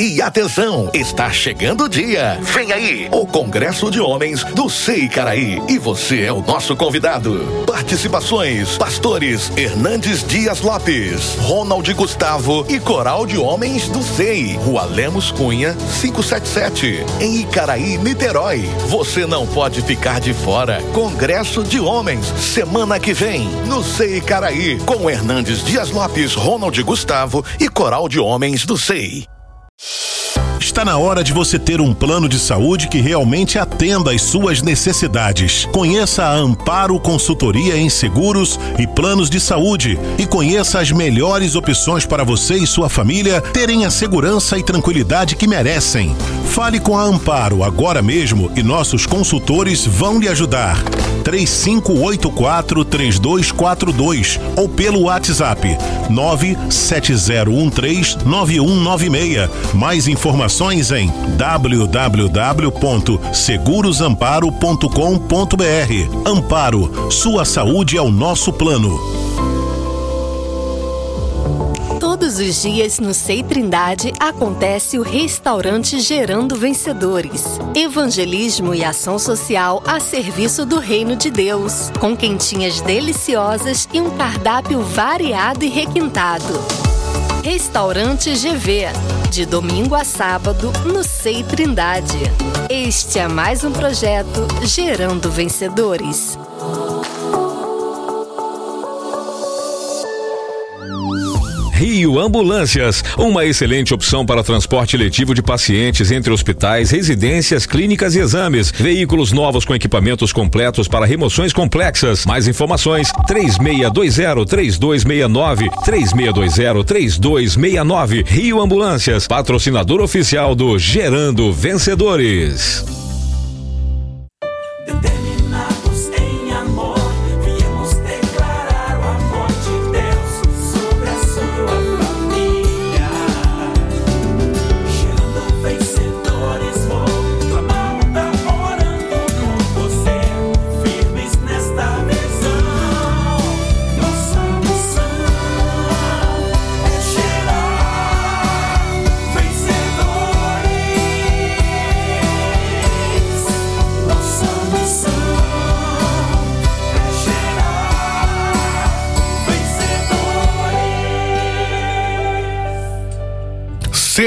E atenção, está chegando o dia. Vem aí, o Congresso de Homens do SEI Caraí. E você é o nosso convidado. Participações: Pastores Hernandes Dias Lopes, Ronald Gustavo e Coral de Homens do SEI. Rua Lemos Cunha, 577, em Icaraí, Niterói. Você não pode ficar de fora. Congresso de Homens, semana que vem, no SEI Caraí, com Hernandes Dias Lopes, Ronald Gustavo e Coral de Homens do SEI. you Está na hora de você ter um plano de saúde que realmente atenda às suas necessidades. Conheça a Amparo Consultoria em Seguros e Planos de Saúde e conheça as melhores opções para você e sua família terem a segurança e tranquilidade que merecem. Fale com a Amparo agora mesmo e nossos consultores vão lhe ajudar. 3584 3242 ou pelo WhatsApp 97013 9196. Mais informações em www.segurosamparo.com.br. Amparo, sua saúde é o nosso plano. Todos os dias no Sei Trindade acontece o restaurante Gerando Vencedores. Evangelismo e ação social a serviço do reino de Deus, com quentinhas deliciosas e um cardápio variado e requintado. Restaurante GV, de domingo a sábado, no Sei Trindade. Este é mais um projeto Gerando Vencedores. Rio Ambulâncias, uma excelente opção para transporte letivo de pacientes entre hospitais, residências, clínicas e exames. Veículos novos com equipamentos completos para remoções complexas. Mais informações: 3620-3269, 3620-3269. Rio Ambulâncias, patrocinador oficial do Gerando Vencedores.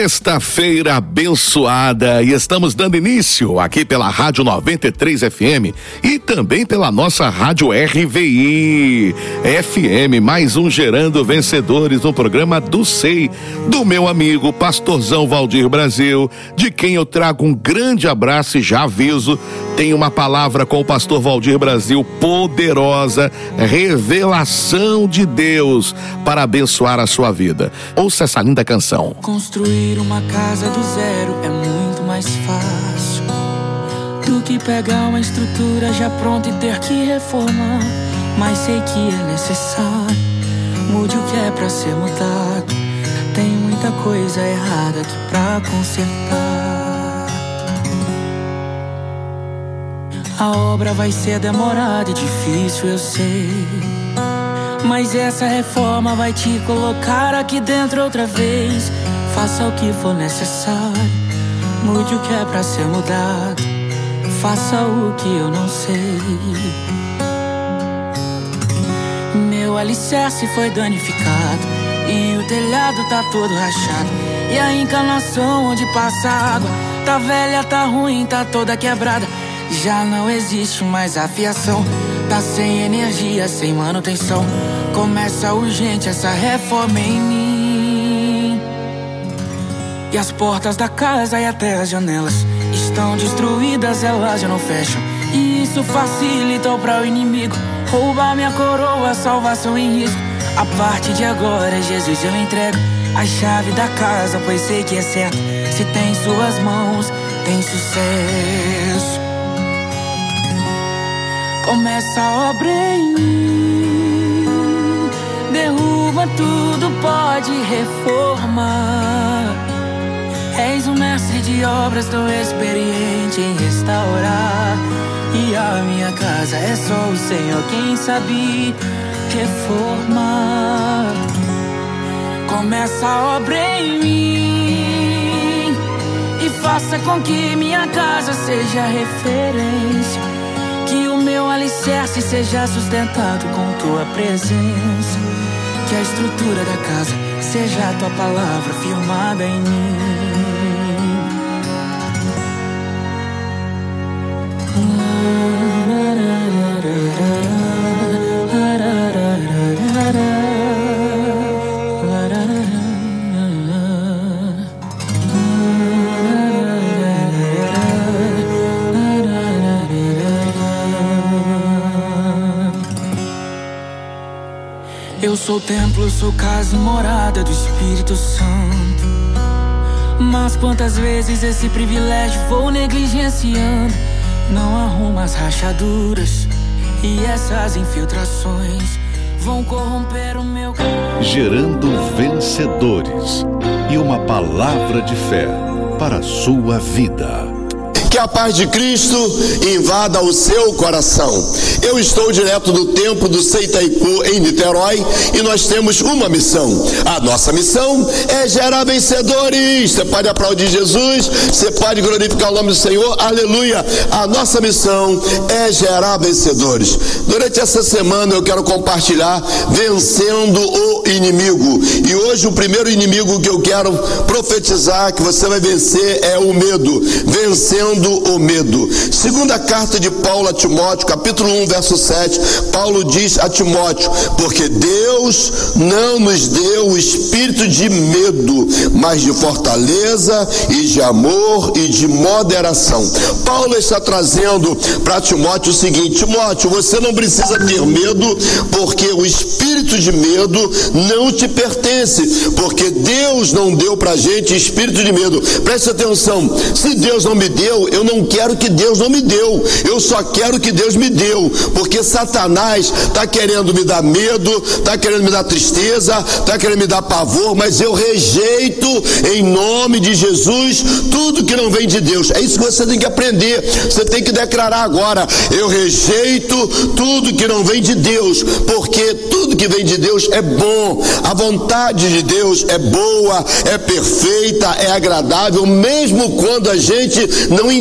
Sexta-feira abençoada e estamos dando início aqui pela Rádio 93 FM e também pela nossa Rádio RVI FM, mais um Gerando Vencedores no programa do SEI, do meu amigo Pastorzão Valdir Brasil, de quem eu trago um grande abraço e já aviso, tem uma palavra com o pastor Valdir Brasil poderosa, revelação de Deus para abençoar a sua vida. Ouça essa linda canção. Construir uma casa do zero é muito mais fácil do que pegar uma estrutura já pronta e ter que reformar. Mas sei que é necessário, mude o que é pra ser mudado. Tem muita coisa errada aqui pra consertar. A obra vai ser demorada e difícil, eu sei. Mas essa reforma vai te colocar aqui dentro outra vez. Faça o que for necessário, mude o que é pra ser mudado. Faça o que eu não sei. Meu alicerce foi danificado e o telhado tá todo rachado. E a encanação onde passa água tá velha, tá ruim, tá toda quebrada. Já não existe mais afiação, tá sem energia, sem manutenção. Começa urgente essa reforma em mim. E as portas da casa e até as janelas estão destruídas, elas já não fecham. E isso facilita para o inimigo roubar minha coroa, salvação em risco. A partir de agora, Jesus, eu entrego a chave da casa, pois sei que é certo. Se tem suas mãos, tem sucesso. Começa a obra em mim, derruba tudo, pode reformar. És um mestre de obras, tão experiente em restaurar. E a minha casa é só o Senhor quem sabe reformar. Começa a obra em mim, Faça com que minha casa seja referência. Alicerce seja sustentado com tua presença. Que a estrutura da casa seja a tua palavra firmada em mim. Eu sou templo, sou casa morada do Espírito Santo. Mas quantas vezes esse privilégio vou negligenciando? Não arrumo as rachaduras e essas infiltrações vão corromper o meu Gerando vencedores e uma palavra de fé para a sua vida. Que a paz de Cristo invada o seu coração. Eu estou direto do templo do Seitaipu em Niterói e nós temos uma missão. A nossa missão é gerar vencedores. Você pode aplaudir Jesus, você pode glorificar o nome do Senhor. Aleluia. A nossa missão é gerar vencedores. Durante essa semana eu quero compartilhar vencendo o inimigo. E hoje o primeiro inimigo que eu quero profetizar que você vai vencer é o medo. Vencendo o medo. Segunda carta de Paulo a Timóteo, capítulo 1, verso 7, Paulo diz a Timóteo: Porque Deus não nos deu o espírito de medo, mas de fortaleza e de amor e de moderação. Paulo está trazendo para Timóteo o seguinte: Timóteo, você não precisa ter medo, porque o espírito de medo não te pertence, porque Deus não deu para gente espírito de medo. Preste atenção: se Deus não me deu, eu não quero que Deus não me deu, eu só quero que Deus me deu, porque Satanás está querendo me dar medo, está querendo me dar tristeza, está querendo me dar pavor, mas eu rejeito em nome de Jesus tudo que não vem de Deus. É isso que você tem que aprender, você tem que declarar agora: eu rejeito tudo que não vem de Deus, porque tudo que vem de Deus é bom, a vontade de Deus é boa, é perfeita, é agradável, mesmo quando a gente não entende,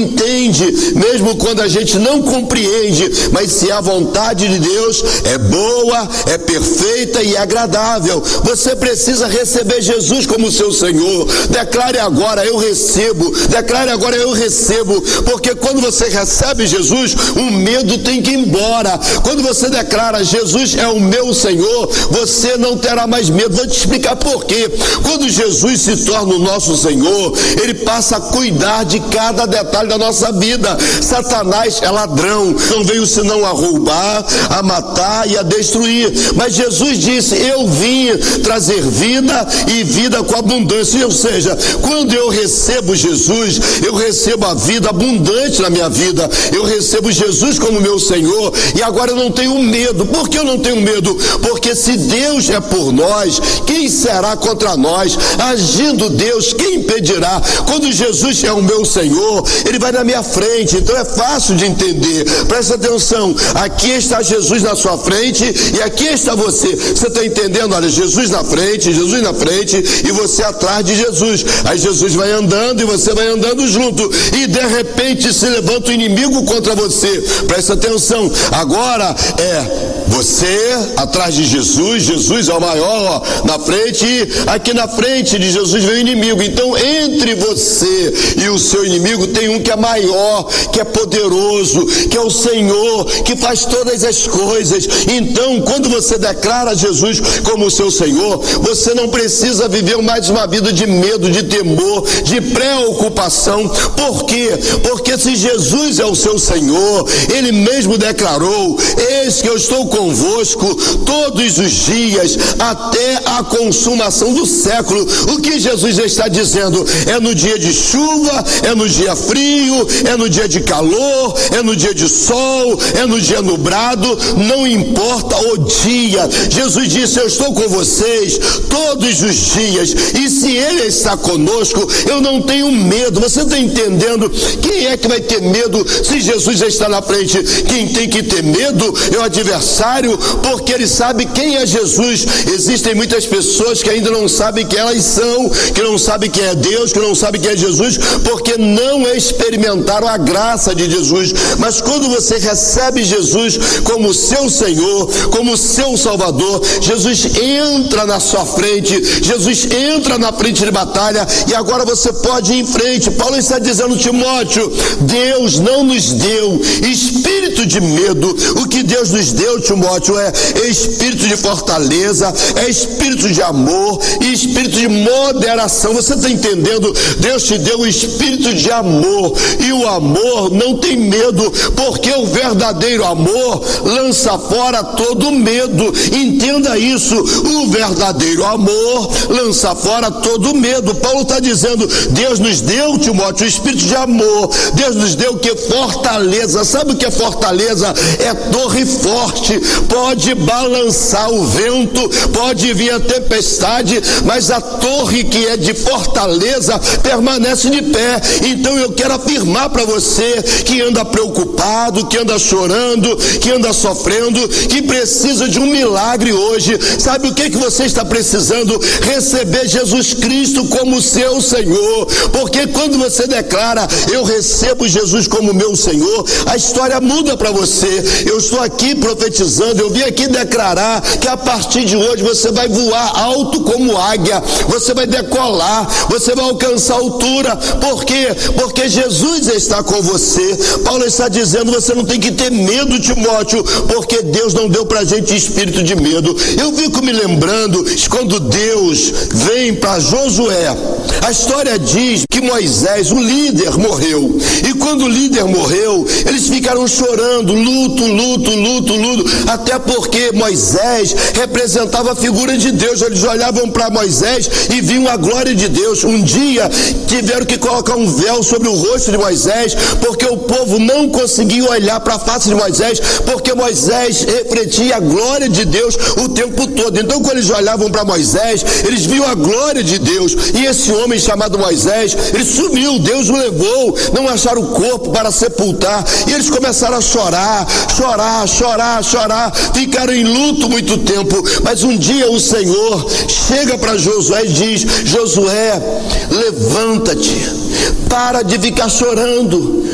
mesmo quando a gente não compreende, mas se a vontade de Deus é boa, é perfeita e agradável, você precisa receber Jesus como seu Senhor. Declare agora: Eu recebo. Declare agora: Eu recebo. Porque quando você recebe Jesus, o medo tem que ir embora. Quando você declara: Jesus é o meu Senhor, você não terá mais medo. Vou te explicar por quê. Quando Jesus se torna o nosso Senhor, ele passa a cuidar de cada detalhe da nossa vida. Satanás é ladrão, não veio senão a roubar, a matar e a destruir. Mas Jesus disse: Eu vim trazer vida e vida com abundância. Ou seja, quando eu recebo Jesus, eu recebo a vida abundante na minha vida. Eu recebo Jesus como meu Senhor e agora eu não tenho medo. Por que eu não tenho medo? Porque se Deus é por nós, quem será contra nós? Agindo Deus, quem impedirá? Quando Jesus é o meu Senhor, ele vai na minha frente, então é fácil de entender. Presta atenção, aqui está Jesus na sua frente e aqui está você. Você está entendendo? Olha, Jesus na frente, Jesus na frente e você atrás de Jesus. Aí Jesus vai andando e você vai andando junto e de repente se levanta o inimigo contra você. Presta atenção, agora é você atrás de Jesus, Jesus é o maior ó, na frente e aqui na frente de Jesus vem o inimigo. Então entre você e o seu inimigo tem um que é maior, que é poderoso, que é o Senhor, que faz todas as coisas. Então, quando você declara Jesus como seu Senhor, você não precisa viver mais uma vida de medo, de temor, de preocupação. Por quê? Porque se Jesus é o seu Senhor, ele mesmo declarou: Eis que eu estou convosco todos os dias até a consumação do século. O que Jesus está dizendo? É no dia de chuva, é no dia frio frio, é no dia de calor, é no dia de sol, é no dia nublado, não importa o dia. Jesus disse: Eu estou com vocês todos os dias, e se Ele está conosco, eu não tenho medo. Você está entendendo? Quem é que vai ter medo se Jesus já está na frente? Quem tem que ter medo é o adversário, porque ele sabe quem é Jesus. Existem muitas pessoas que ainda não sabem quem elas são, que não sabem quem é Deus, que não sabem quem é Jesus, porque não experimentaram a graça de Jesus. Mas quando você recebe Jesus como seu Senhor, como seu Salvador, Jesus entra na sua frente, Jesus entra na frente de batalha e agora você pode ir em frente. Paulo está dizendo, Timóteo, Deus não nos deu espírito de medo. O que Deus nos deu, Timóteo, é espírito de fortaleza, é espírito de amor e espírito de moderação. Você está entendendo? Deus te deu o espírito de amor e o amor não tem medo, porque o verdadeiro amor lança fora todo medo. Entenda isso. O verdadeiro amor lança fora todo medo. Paulo está dizendo: Deus nos deu, Timóteo, o espírito de amor. Deus nos deu o que? Fortaleza. Sabe o que é fortaleza? É torre forte. Pode balançar o vento, pode vir a tempestade, mas a torre que é de fortaleza permanece de pé. Então eu quero afirmar para você que anda preocupado, que anda chorando, que anda sofrendo, que precisa de um milagre hoje. Sabe o que que você está precisando? Receber Jesus Cristo como seu Senhor. Porque quando você declara, eu recebo Jesus como meu Senhor, a história muda para você. Eu estou aqui profetizando, eu vim aqui declarar que a partir de hoje você vai voar alto como águia, você vai decolar, você vai alcançar altura. Por quê? Porque Jesus está com você. Paulo está dizendo: você não tem que ter medo, Timóteo, porque Deus não deu para gente espírito de medo. Eu fico me lembrando quando Deus vem para Josué, a história diz que Moisés, o líder, morreu. E quando o líder morreu, eles ficaram chorando, luto, luto, luto, luto, até porque Moisés representava a figura de Deus. Eles olhavam para Moisés e viam a glória de Deus. Um dia tiveram que colocar um véu sobre o rosto de Moisés, porque o povo não conseguia olhar para a face de Moisés, porque Moisés refletia a glória de Deus o tempo todo. Então, quando eles olhavam para Moisés, eles viam a glória de Deus. E esse homem chamado Moisés, ele sumiu, Deus o levou, não acharam o corpo para sepultar. E eles começaram a chorar, chorar, chorar, chorar, ficaram em luto muito tempo. Mas um dia o Senhor chega para Josué e diz: Josué, levanta-te, para de ficar chorando.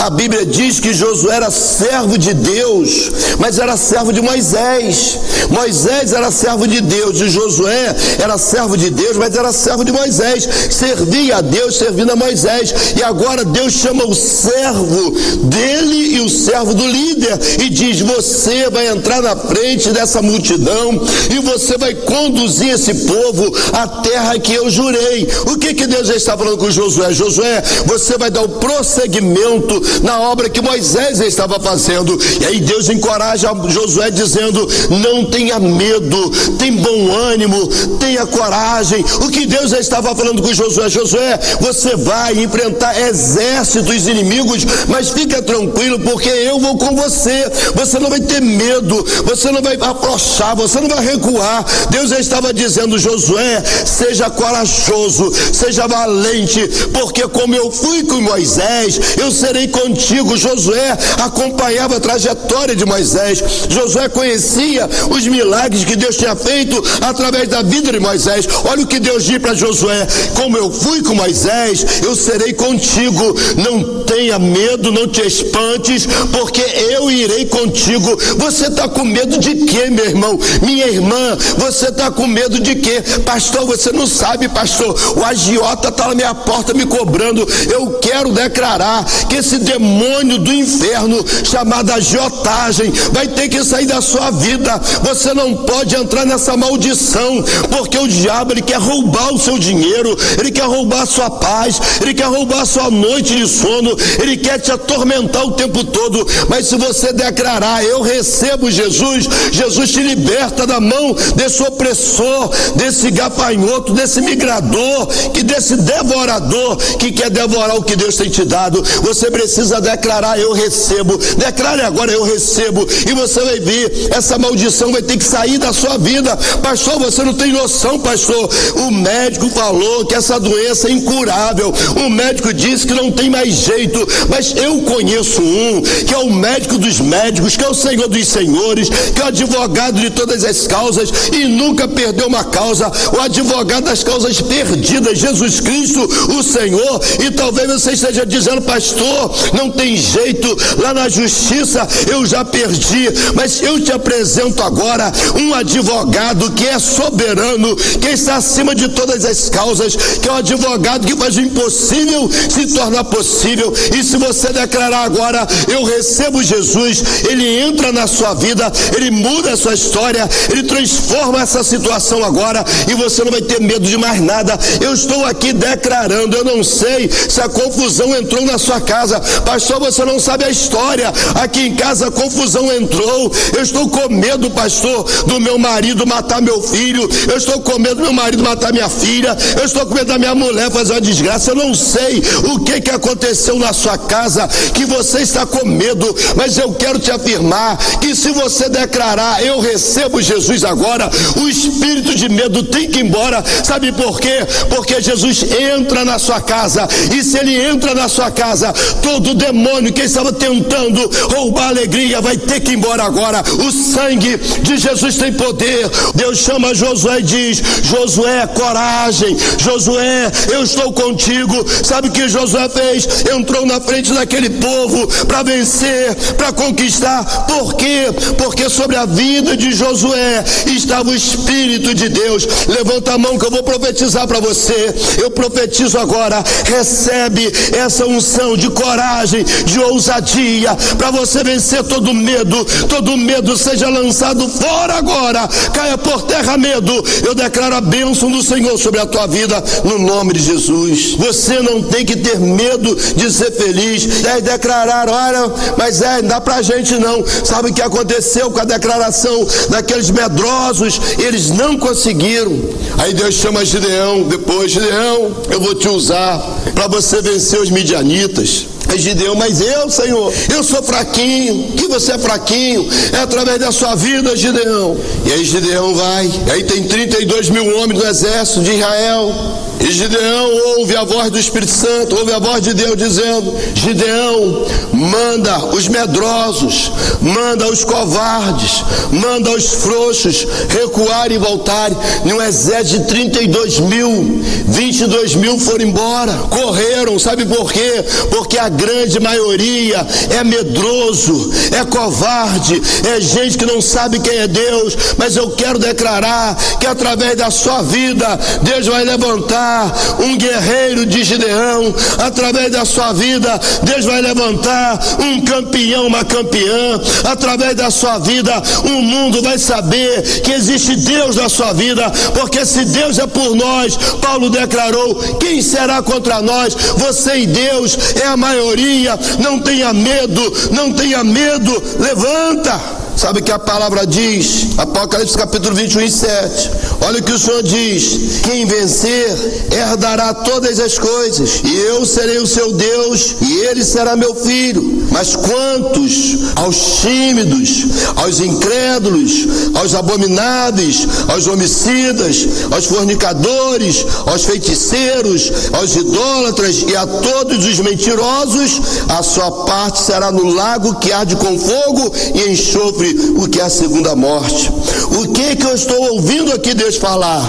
A Bíblia diz que Josué era servo de Deus, mas era servo de Moisés. Moisés era servo de Deus e Josué era servo de Deus, mas era servo de Moisés. Servia a Deus servindo a Moisés. E agora Deus chama o servo dele e o servo do líder e diz: Você vai entrar na frente dessa multidão e você vai conduzir esse povo à terra que eu jurei. O que que Deus já está falando com Josué? Josué, você vai dar o prosseguimento na obra que Moisés estava fazendo. E aí Deus encoraja Josué dizendo: Não tenha medo, tem bom ânimo, tenha coragem. O que Deus estava falando com Josué: Josué, você vai enfrentar exércitos inimigos, mas fica tranquilo, porque eu vou com você. Você não vai ter medo, você não vai afrouxar, você não vai recuar. Deus estava dizendo: Josué, seja corajoso, seja valente, porque como eu fui com Moisés, eu serei com contigo. Josué acompanhava a trajetória de Moisés. Josué conhecia os milagres que Deus tinha feito através da vida de Moisés. Olha o que Deus diz para Josué: Como eu fui com Moisés, eu serei contigo. Não tenha medo, não te espantes, porque eu irei contigo. Você está com medo de quê, meu irmão? Minha irmã, você está com medo de quê? Pastor, você não sabe, pastor. O agiota está na minha porta me cobrando. Eu quero declarar que esse demônio do inferno chamado agiotagem vai ter que sair da sua vida. Você não pode entrar nessa maldição, porque o diabo ele quer roubar o seu dinheiro, ele quer roubar a sua paz, ele quer roubar a sua noite de sono, ele quer te atormentar o tempo todo. Mas se você declarar, eu recebo Jesus, Jesus te liberta da mão desse opressor, desse gafanhoto, desse migrador, que desse devorador que quer devorar o que Deus tem te dado. Você precisa declarar, eu recebo. Declare agora, eu recebo. E você vai ver, essa maldição vai ter que sair da sua vida. Pastor, você não tem noção, pastor. O médico falou que essa doença é incurável. O médico disse que não tem mais jeito. Mas eu conheço um, que é o médico dos médicos, que é o Senhor dos senhores, que é o advogado de todas as causas e nunca perdeu uma causa. O advogado das causas perdidas, Jesus Cristo, o Senhor. E talvez você esteja dizendo, pastor, não tem jeito. Lá na justiça eu já perdi. Mas eu te apresento agora um advogado que é soberano, que está acima de todas as causas, que é o advogado que faz o impossível se tornar possível. E se você declarar agora, eu recebo Jesus, ele entra na sua vida, ele muda a sua história, ele transforma essa situação agora e você não vai ter medo de mais nada. Eu estou aqui declarando, eu não sei se a confusão entrou na sua casa, pastor, você não sabe a história. Aqui em casa a confusão entrou. Eu estou com medo, pastor, do meu marido matar meu filho. Eu estou com medo do meu marido matar minha filha. Eu estou com medo da minha mulher fazer uma desgraça. Eu não sei o que que aconteceu na sua casa que você está com medo, mas eu quero te afirmar que se você declarar eu recebo Jesus agora, o espírito de medo tem que ir embora. Sabe por quê? Porque Jesus entra na sua casa e se ele entra na sua casa, todo demônio que estava tentando roubar a alegria vai ter que ir embora agora. O sangue de Jesus tem poder. Deus chama Josué e diz: Josué, coragem. Josué, eu estou contigo. Sabe o que Josué fez? Entrou na frente daquele povo para vencer, para conquistar. Por quê? Porque sobre a vida de Josué estava o Espírito de Deus. Levanta a mão que eu vou profetizar para você. Eu profetizo agora. Recebe essa unção de coragem, de ousadia, para você vencer todo medo. Todo medo seja lançado fora agora. Caia por terra medo. Eu declaro a bênção do Senhor sobre a tua vida no nome de Jesus. Você não tem que ter medo de ser feliz. É declarar, olha, mas é, não dá pra gente não. Sabe o que aconteceu com a declaração daqueles medrosos? Eles não conseguiram. Aí Deus chama Gideão, depois, Gideão, eu vou te usar para você vencer os midianitas. Gideão, mas eu, Senhor, eu sou fraquinho, que você é fraquinho, é através da sua vida, Gideão. E aí Gideão vai, aí tem 32 mil homens do exército de Israel. E Gideão ouve a voz do Espírito Santo, ouve a voz de Deus dizendo: Gideão, manda os medrosos, manda os covardes, manda os frouxos recuar e voltarem. Num exército de 32 mil, 22 mil foram embora, correram, sabe por quê? Porque a grande maioria é medroso, é covarde, é gente que não sabe quem é Deus. Mas eu quero declarar que através da sua vida, Deus vai levantar um guerreiro de Gideão, através da sua vida, Deus vai levantar um campeão, uma campeã, através da sua vida, o mundo vai saber que existe Deus na sua vida, porque se Deus é por nós, Paulo declarou: quem será contra nós? Você e Deus é a maioria, não tenha medo, não tenha medo, levanta. Sabe o que a palavra diz? Apocalipse capítulo 21 e 7. Olha o que o Senhor diz: quem vencer herdará todas as coisas, e eu serei o seu Deus, e ele será meu filho. Mas quantos aos tímidos, aos incrédulos, aos abomináveis, aos homicidas, aos fornicadores, aos feiticeiros, aos idólatras e a todos os mentirosos, a sua parte será no lago que arde com fogo e enxofre o que é a segunda morte. O que que eu estou ouvindo aqui Deus falar?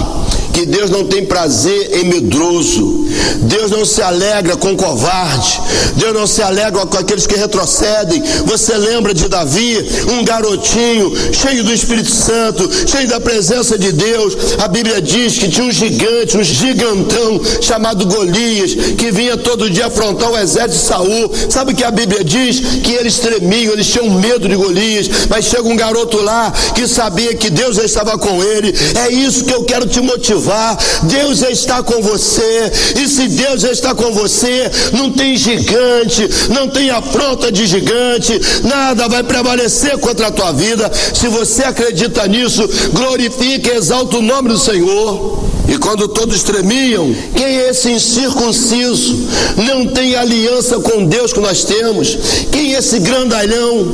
Que Deus não tem prazer em medroso. Deus não se alegra com covarde. Deus não se alegra com aqueles que retrocedem. Você lembra de Davi, um garotinho cheio do Espírito Santo, cheio da presença de Deus. A Bíblia diz que tinha um gigante, um gigantão chamado Golias, que vinha todo dia afrontar o exército de Saul. Sabe o que a Bíblia diz? Que eles tremiam, eles tinham medo de Golias, mas chega um garoto lá que sabia que Deus estava com ele. É isso que eu quero te motivar. Deus está com você. E se Deus está com você, não tem gigante, não tem afronta de gigante, nada vai prevalecer contra a tua vida. Se você acredita nisso, glorifique e exalta o nome do Senhor. E quando todos tremiam, quem é esse incircunciso? Não tem aliança com Deus que nós temos. Quem é esse grandalhão?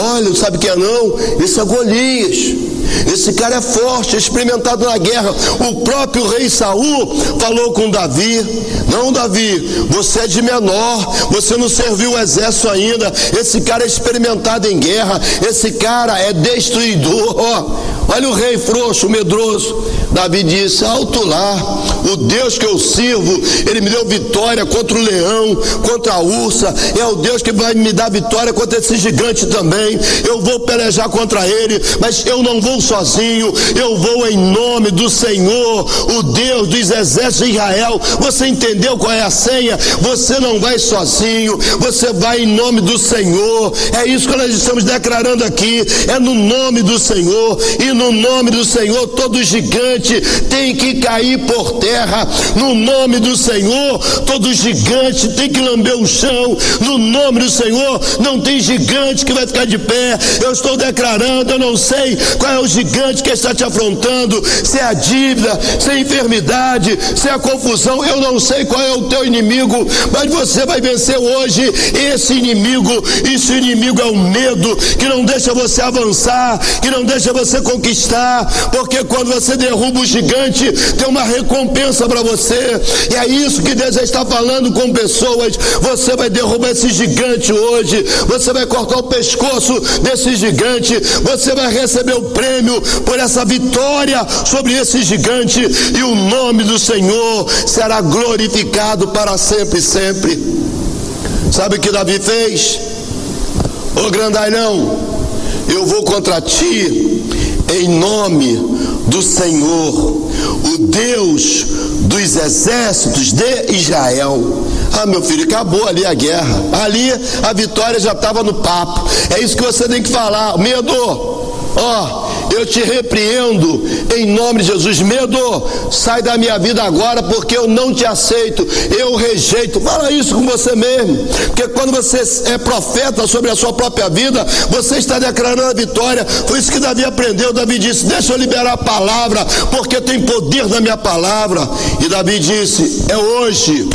Olha, sabe quem é não? Esse é Golias. Esse cara é forte, é experimentado na guerra. O próprio rei Saul falou com Davi: Não, Davi, você é de menor, você não serviu o exército ainda. Esse cara é experimentado em guerra, esse cara é destruidor. Oh, olha o rei frouxo, medroso. Davi disse: Alto lá, o Deus que eu sirvo, ele me deu vitória contra o leão, contra a ursa. É o Deus que vai me dar vitória contra esse gigante também. Eu vou pelejar contra ele, mas eu não vou sozinho, eu vou em nome do Senhor, o Deus dos exércitos de Israel. Você entendeu qual é a senha? Você não vai sozinho, você vai em nome do Senhor. É isso que nós estamos declarando aqui. É no nome do Senhor, e no nome do Senhor, todo gigante tem que cair por terra. No nome do Senhor, todo gigante tem que lamber o chão. No nome do Senhor, não tem gigante que vai ficar de pé. Eu estou declarando, eu não sei qual é o gigante que está te afrontando, se é a dívida, se é a enfermidade, se é a confusão, eu não sei qual é o teu inimigo, mas você vai vencer hoje esse inimigo. Esse inimigo é o medo que não deixa você avançar, que não deixa você conquistar, porque quando você derruba o gigante, tem uma recompensa para você. E é isso que Deus está falando com pessoas. Você vai derrubar esse gigante hoje, você vai cortar o pescoço desse gigante, você vai receber o prêmio prêmio por essa vitória sobre esse gigante, e o nome do Senhor será glorificado para sempre e sempre. Sabe o que Davi fez? Ô grandalhão, eu vou contra ti em nome do Senhor, o Deus dos exércitos de Israel. Ah, meu filho, acabou ali a guerra. Ali a vitória já estava no papo. É isso que você tem que falar. Medo, ó, eu te repreendo em nome de Jesus. Medo, sai da minha vida agora porque eu não te aceito, eu rejeito. Fala isso com você mesmo, porque quando você é profeta sobre a sua própria vida, você está declarando a vitória. Foi isso que Davi aprendeu. Davi disse: Deixa eu liberar a palavra, porque tem poder na minha palavra. E Davi disse: É hoje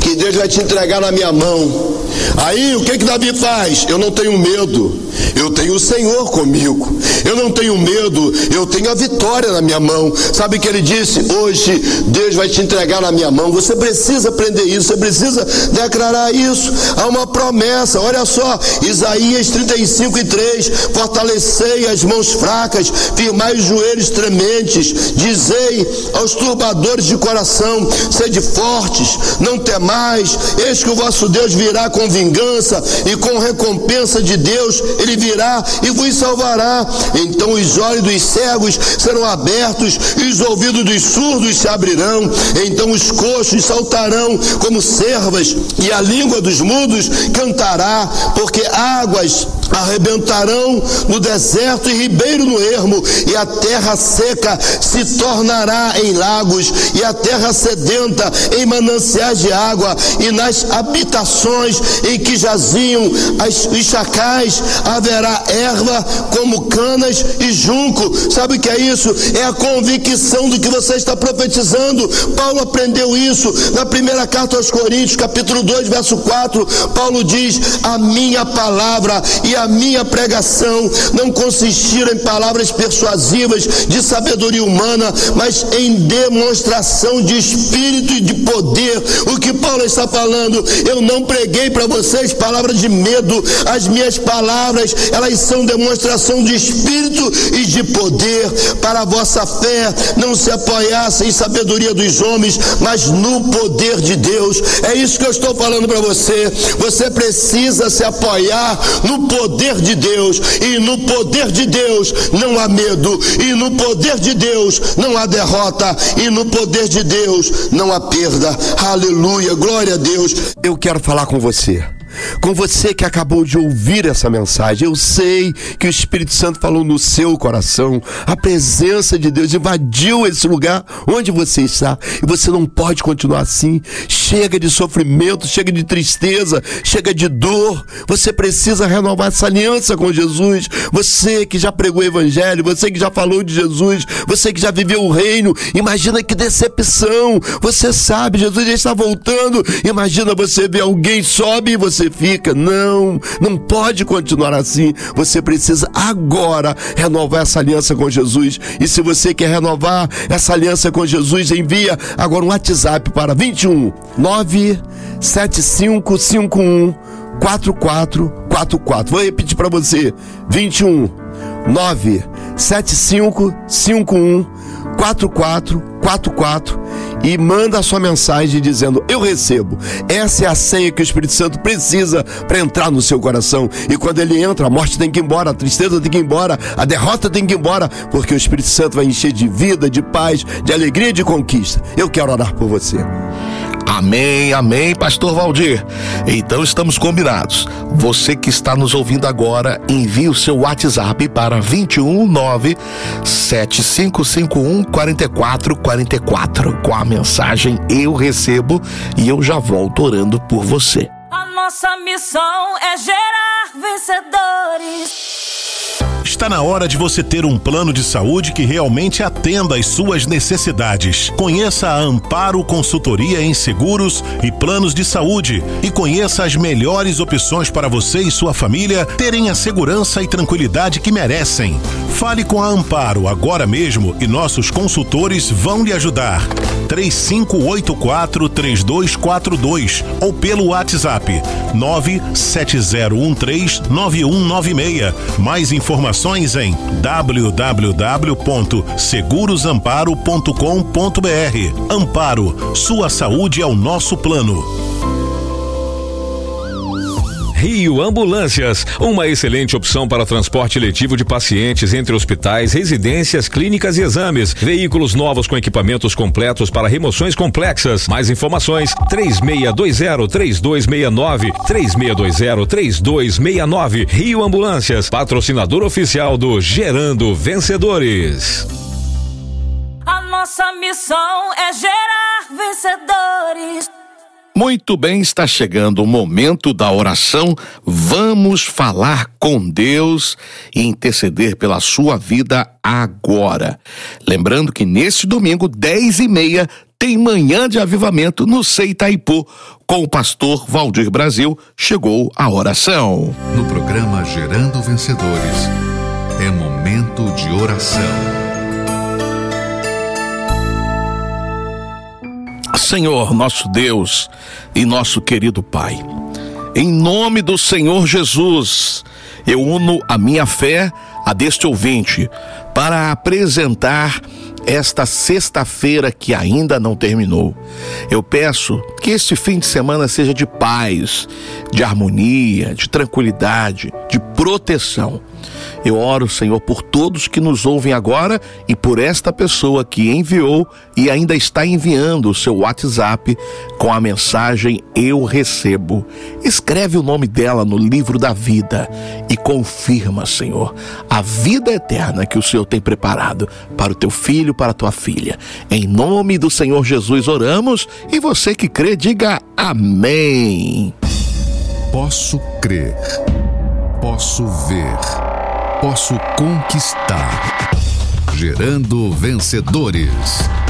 que Deus vai te entregar na minha mão. Aí o que que Davi faz? Eu não tenho medo. Eu tenho o Senhor comigo. Eu não tenho medo, eu tenho a vitória na minha mão. Sabe o que ele disse? Hoje Deus vai te entregar na minha mão. Você precisa aprender isso, você precisa declarar isso. Há uma promessa, olha só, Isaías 35 e 3: Fortalecei as mãos fracas, firmai os joelhos trementes, dizei aos turbadores de coração: sede fortes, não temais, eis que o vosso Deus virá com vingança e com recompensa de Deus ele virá e vos salvará. Então os olhos dos cegos serão abertos e os ouvidos dos surdos se abrirão. Então os coxos saltarão como servas e a língua dos mudos cantará, porque águas arrebentarão no deserto e ribeiro no ermo, e a terra seca se tornará em lagos, e a terra sedenta em mananciais de água, e nas habitações em que jaziam as, os chacais haverá erva como canas e junco. Sabe o que é isso? É a convicção do que você está profetizando. Paulo aprendeu isso na primeira carta aos Coríntios, capítulo 2, verso 4. Paulo diz: A minha palavra e a minha pregação não consistiram em palavras persuasivas de sabedoria humana, mas em demonstração de espírito e de poder. Que Paulo está falando, eu não preguei para vocês palavras de medo, as minhas palavras, elas são demonstração de espírito e de poder. Para a vossa fé não se apoiasse em sabedoria dos homens, mas no poder de Deus. É isso que eu estou falando para você. Você precisa se apoiar no poder de Deus, e no poder de Deus não há medo, e no poder de Deus não há derrota, e no poder de Deus não há perda. Aleluia, glória a Deus. Eu quero falar com você com você que acabou de ouvir essa mensagem. Eu sei que o Espírito Santo falou no seu coração, a presença de Deus invadiu esse lugar onde você está e você não pode continuar assim. Chega de sofrimento, chega de tristeza, chega de dor. Você precisa renovar essa aliança com Jesus. Você que já pregou o Evangelho, você que já falou de Jesus, você que já viveu o reino, imagina que decepção. Você sabe, Jesus já está voltando. Imagina você ver alguém sobe e você fica. Não, não pode continuar assim. Você precisa agora renovar essa aliança com Jesus. E se você quer renovar essa aliança com Jesus, envia agora um WhatsApp para 21 97551 4444. Vou repetir para você: 21 97551 4444 e manda a sua mensagem dizendo: Eu recebo. Essa é a senha que o Espírito Santo precisa para entrar no seu coração. E quando ele entra, a morte tem que ir embora, a tristeza tem que ir embora, a derrota tem que ir embora, porque o Espírito Santo vai encher de vida, de paz, de alegria e de conquista. Eu quero orar por você. Amém, amém, Pastor Valdir. Então estamos combinados. Você que está nos ouvindo agora, envie o seu WhatsApp para 219 7551 4444 com a mensagem Eu recebo e eu já volto orando por você. A nossa missão é gerar vencedores. Está na hora de você ter um plano de saúde que realmente atenda às suas necessidades. Conheça a Amparo Consultoria em Seguros e Planos de Saúde e conheça as melhores opções para você e sua família terem a segurança e tranquilidade que merecem. Fale com a Amparo agora mesmo e nossos consultores vão lhe ajudar. 3584 3242 ou pelo WhatsApp 97013 9196. Mais informações em www.segurosamparo.com.br. Amparo, sua saúde é o nosso plano. Rio Ambulâncias, uma excelente opção para transporte letivo de pacientes entre hospitais, residências, clínicas e exames. Veículos novos com equipamentos completos para remoções complexas. Mais informações: 3620-3269, 3620-3269. Rio Ambulâncias, patrocinador oficial do Gerando Vencedores. A nossa missão é gerar vencedores. Muito bem, está chegando o momento da oração. Vamos falar com Deus e interceder pela sua vida agora. Lembrando que neste domingo, dez e meia, tem manhã de avivamento no Seitaipu. Com o pastor Valdir Brasil, chegou a oração. No programa Gerando Vencedores, é momento de oração. Senhor, nosso Deus e nosso querido Pai, em nome do Senhor Jesus, eu uno a minha fé a deste ouvinte para apresentar esta sexta-feira que ainda não terminou. Eu peço que este fim de semana seja de paz, de harmonia, de tranquilidade, de proteção. Eu oro, Senhor, por todos que nos ouvem agora e por esta pessoa que enviou e ainda está enviando o seu WhatsApp com a mensagem Eu recebo. Escreve o nome dela no livro da vida e confirma, Senhor, a vida eterna que o Senhor tem preparado para o teu filho, para a tua filha. Em nome do Senhor Jesus oramos e você que crê, diga amém. Posso crer, posso ver posso conquistar. Gerando vencedores.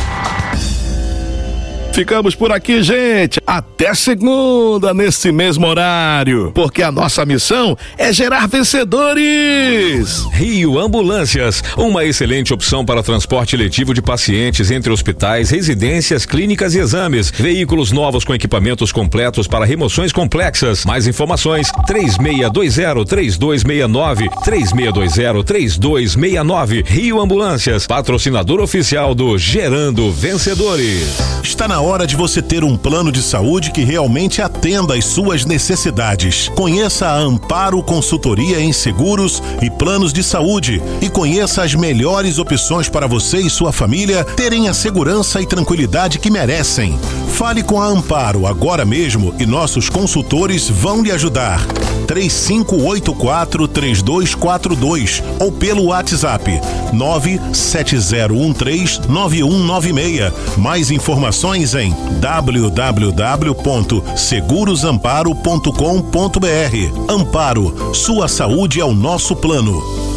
Ficamos por aqui, gente. Até segunda, nesse mesmo horário. Porque a nossa missão é gerar vencedores. Rio Ambulâncias, uma excelente opção para transporte letivo de pacientes entre hospitais, residências, clínicas e exames. Veículos novos com equipamentos completos para remoções complexas. Mais informações: 3620-3269. 3620-3269. Rio Ambulâncias, patrocinador oficial do Gerando Vencedores. Está na hora de você ter um plano de saúde que realmente atenda às suas necessidades. Conheça a Amparo Consultoria em Seguros e Planos de Saúde e conheça as melhores opções para você e sua família terem a segurança e tranquilidade que merecem. Fale com a Amparo agora mesmo e nossos consultores vão lhe ajudar. 3584 3242 ou pelo WhatsApp 97013 9196. Mais informações em www.segurosamparo.com.br. Amparo, sua saúde é o nosso plano.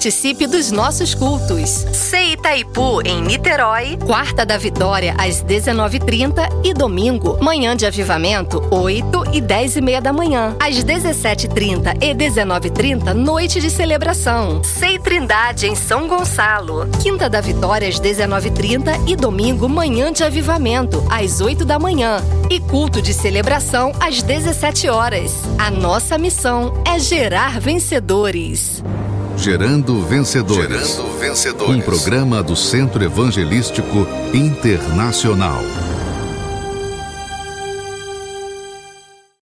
Participe dos nossos cultos. Sei Itaipu, em Niterói, quarta da Vitória, às 19h30 e domingo, manhã de avivamento, 8 e 10 e meia da manhã. Às 17h30 e 19h30, noite de celebração. Sei Trindade, em São Gonçalo. Quinta da Vitória, às 19h30 e domingo, manhã de avivamento, às 8 da manhã. E culto de celebração às 17 horas. A nossa missão é gerar vencedores. Gerando Vencedores. Gerando Vencedores. Um programa do Centro Evangelístico Internacional.